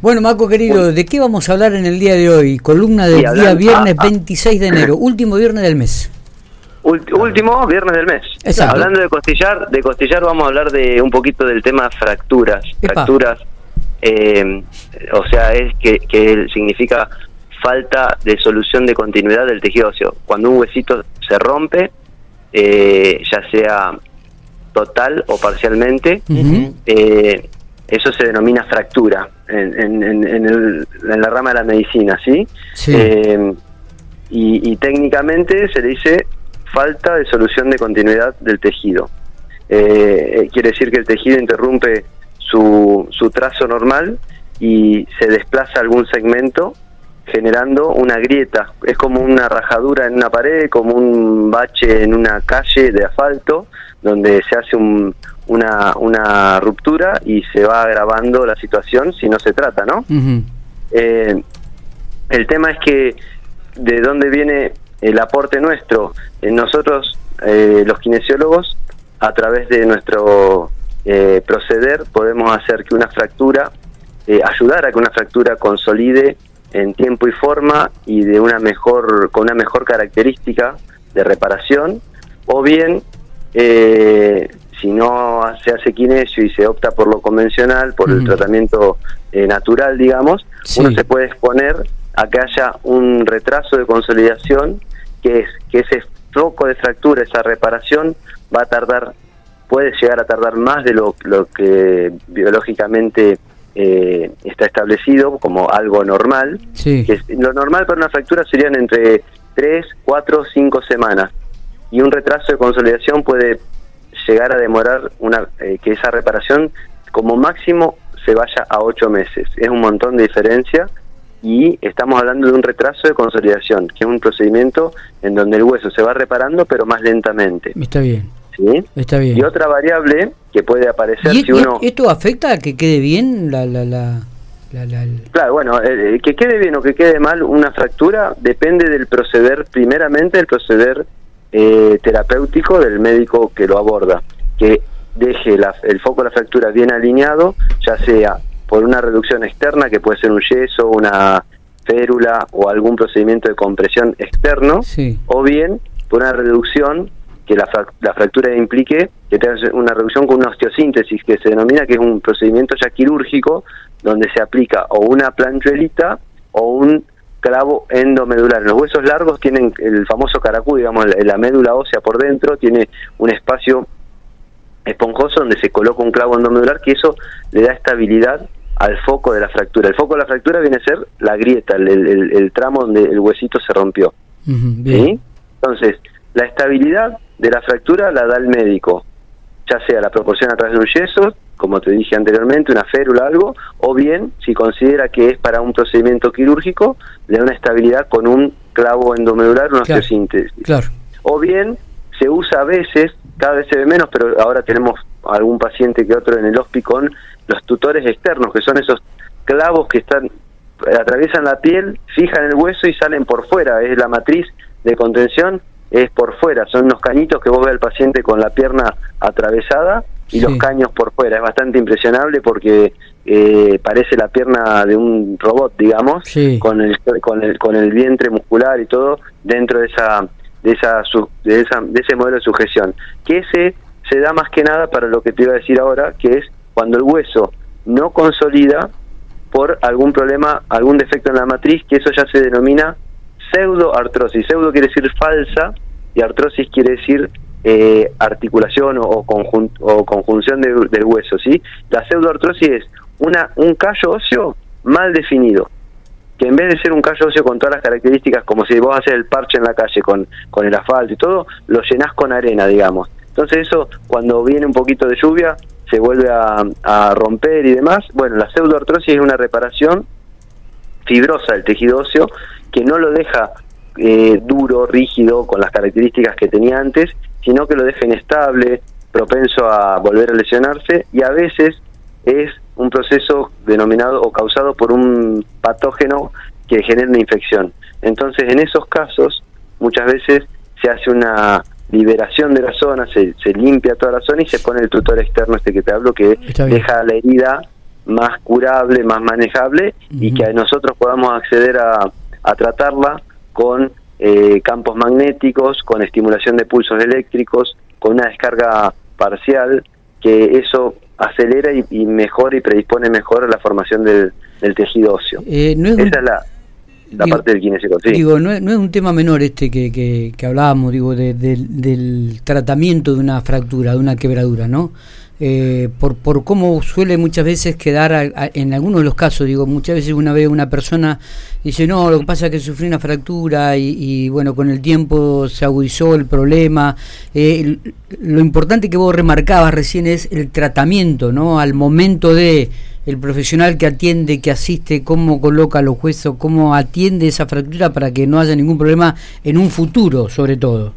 Bueno, Marco querido, ¿de qué vamos a hablar en el día de hoy? Columna del día viernes 26 de enero, último viernes del mes. último viernes del mes. Exacto. Hablando de costillar, de costillar vamos a hablar de un poquito del tema fracturas. Fracturas, eh, o sea, es que, que significa falta de solución de continuidad del tejido óseo. Cuando un huesito se rompe, eh, ya sea total o parcialmente, eh, eso se denomina fractura en, en, la rama de la medicina, ¿sí? Eh, y, técnicamente se le dice falta de solución de continuidad del tejido. quiere decir que el tejido interrumpe su, su trazo normal y se desplaza algún segmento generando una grieta. Es como una rajadura en una pared, como un bache en una calle de asfalto, donde se hace una, una ruptura y se va agravando la situación si no se trata, ¿no? Eh, el tema es que de dónde viene el aporte nuestro. Eh, nosotros, eh, los kinesiólogos, a través de nuestro proceder, podemos hacer que una fractura, ayudar a que una fractura consolide en tiempo y forma y de una mejor con una mejor característica de reparación o bien eh, si no se hace kinesio y se opta por lo convencional por el tratamiento eh, natural digamos uno se puede exponer a que haya un retraso de consolidación que es que ese foco de fractura esa reparación va a tardar puede llegar a tardar más de lo, lo que biológicamente eh, está establecido como algo normal. Que lo normal para una fractura serían entre 3, 4, 5 semanas. Y un retraso de consolidación puede llegar a demorar una eh, que esa reparación como máximo se vaya a 8 meses. Es un montón de diferencia y estamos hablando de un retraso de consolidación, que es un procedimiento en donde el hueso se va reparando pero más lentamente. Está bien. Está bien. Y otra variable que puede aparecer si uno... ¿Esto afecta a que quede bien la... la, la... Claro, bueno, eh, eh, que quede bien o que quede mal una fractura depende del proceder, primeramente el proceder eh, terapéutico del médico que lo aborda, que deje el foco de la fractura bien alineado, ya sea por una reducción externa, que puede ser un yeso, una férula o algún procedimiento de compresión externo, o bien por una reducción que la, la fractura implique que tenga una reducción con una osteosíntesis que se denomina que es un procedimiento ya quirúrgico donde se aplica o una planchuelita o un clavo endomedular. Los huesos largos tienen el famoso caracú, digamos, la médula ósea por dentro, tiene un espacio esponjoso donde se coloca un clavo endomedular que eso le da estabilidad al foco de la fractura. El foco de la fractura viene a ser la grieta, el, tramo donde el huesito se rompió. Entonces, la estabilidad de la fractura la da el médico, ya sea la proporción a través de un yeso, como te dije anteriormente, una férula, algo, o bien, si considera que es para un procedimiento quirúrgico, le da una estabilidad con un clavo endomedular, una osteosíntesis. Claro. O bien, se usa a veces, cada vez se ve menos, pero ahora tenemos algún paciente que otro en el hospital con los tutores externos, que son esos clavos que están atraviesan la piel, fijan el hueso y salen por fuera, es la matriz de contención es por fuera, son unos cañitos que vos ves al paciente con la pierna atravesada y los caños por fuera. Es bastante impresionable porque eh, parece la pierna de un robot, digamos, con, el, con, el, con el vientre muscular y todo dentro de esa de esa, de esa de ese modelo de sujeción. Que ese se da más que nada para lo que te iba a decir ahora, que es cuando el hueso no consolida por algún problema, algún defecto en la matriz, que eso ya se denomina pseudoartrosis. Pseudo quiere decir falsa y artrosis quiere decir eh, articulación o, o conjunción del hueso. ¿sí? La pseudoartrosis es una, un callo óseo mal definido que en vez de ser un callo óseo con todas las características, como si vos haces el parche en la calle con, con el asfalto y todo, lo llenás con arena, digamos. Entonces eso, cuando viene un poquito de lluvia, se vuelve a, a romper y demás. Bueno, la pseudoartrosis es una reparación fibrosa del tejido óseo que no lo deja eh, duro, rígido, con las características que tenía antes, sino que lo deja inestable, propenso a volver a lesionarse y a veces es un proceso denominado o causado por un patógeno que genera una infección. Entonces, en esos casos, muchas veces se hace una liberación de la zona, se, se limpia toda la zona y se pone el tutor externo este que te hablo que deja la herida más curable, más manejable y que nosotros podamos acceder a, a tratarla con eh, campos magnéticos, con estimulación de pulsos eléctricos, con una descarga parcial, que eso acelera y, mejora y predispone mejor a la formación del, tejido óseo. Eh, Esa es la, la parte del kinesio. Digo, no es, un tema menor este que, que, hablábamos, digo, del tratamiento de una fractura, de una quebradura, ¿no? Eh, por, por cómo suele muchas veces quedar, en algunos de los casos, digo, muchas veces una vez una persona dice, no, lo que pasa es que sufrí una fractura y, bueno, con el tiempo se agudizó el problema. Eh, lo importante que vos remarcabas recién es el tratamiento, ¿no? Al momento de el profesional que atiende, que asiste, cómo coloca los huesos, cómo atiende esa fractura para que no haya ningún problema en un futuro, sobre todo.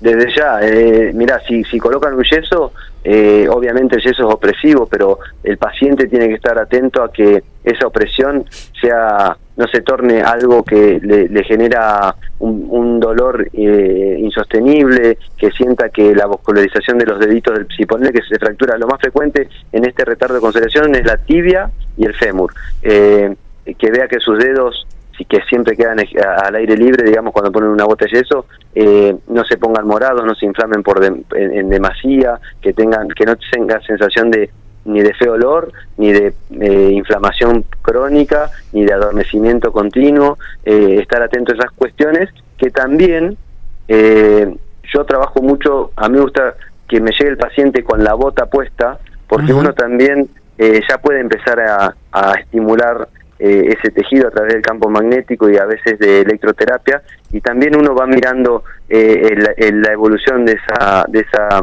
Desde ya, eh, mira, si, si colocan un yeso, eh, obviamente el yeso es opresivo, pero el paciente tiene que estar atento a que esa opresión sea no se torne algo que le, genera un, dolor eh, insostenible, que sienta que la vascularización de los deditos del si que se fractura. Lo más frecuente en este retardo de concentración es la tibia y el fémur. Eh, que vea que sus dedos que siempre quedan al aire libre, digamos, cuando ponen una bota de yeso, eh, no se pongan morados, no se inflamen por en, demasía, que tengan, que no tenga sensación de ni de feo olor, ni de eh, inflamación crónica, ni de adormecimiento continuo, eh, estar atento a esas cuestiones, que también yo trabajo mucho, a mí me gusta que me llegue el paciente con la bota puesta, porque uno también ya puede empezar a, a estimular eh, ese tejido a través del campo magnético y a veces de electroterapia y también uno va mirando eh, la evolución de esa, de esa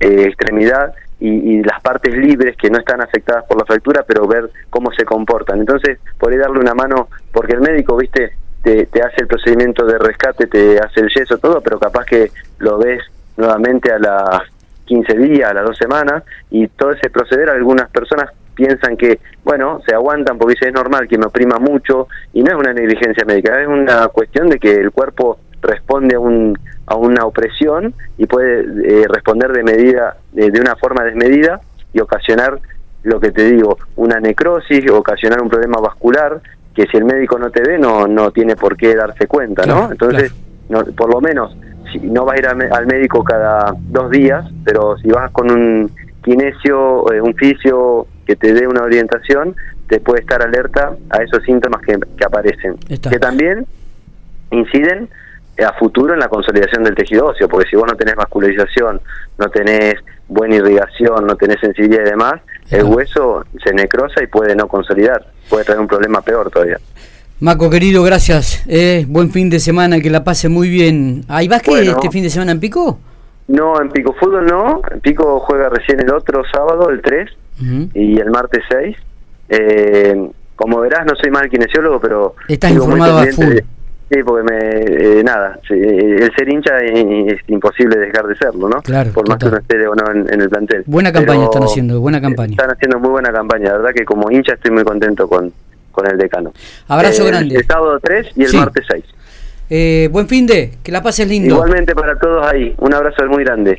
eh, extremidad y, las partes libres que no están afectadas por la fractura, pero ver cómo se comportan. Entonces, podría darle una mano, porque el médico, viste, te, te hace el procedimiento de rescate, te hace el yeso, todo, pero capaz que lo ves nuevamente a las 15 días, a las dos semanas, y todo ese proceder, algunas personas piensan que, bueno, se aguantan porque es normal que me oprima mucho y no es una negligencia médica, es una cuestión de que el cuerpo responde a, un, a una opresión y puede eh, responder de medida de, una forma desmedida y ocasionar lo que te digo, una necrosis, ocasionar un problema vascular que si el médico no te ve no no tiene por qué darse cuenta, ¿no? Entonces, no, por lo menos si no vas a ir al médico cada dos días, pero si vas con un kinesio, eh, un fisio que te dé una orientación, te puede estar alerta a esos síntomas que, aparecen, que también inciden a futuro en la consolidación del tejido óseo, porque si vos no tenés vascularización, no tenés buena irrigación, no tenés sensibilidad y demás, el hueso se necrosa y puede no consolidar, puede traer un problema peor todavía. Maco, querido, gracias. Eh, buen fin de semana, que la pase muy bien. ¿Hay básquet este fin de semana en Pico? No, en Pico Fútbol no. En Pico juega recién el otro sábado, el 3, y el martes 6. Eh, como verás, no soy mal kinesiólogo, pero... Estás informado a full. Sí, porque me, eh, nada, el ser hincha es, imposible dejar de serlo, ¿no? Claro, Por más que uno esté o no en, el plantel. Buena campaña están haciendo, buena campaña. Están haciendo muy buena campaña, la verdad que como hincha estoy muy contento con, con el decano. Abrazo eh, grande. El sábado 3 y el martes 6. Eh, buen fin de, que la pases lindo. Igualmente para todos ahí, un abrazo muy grande.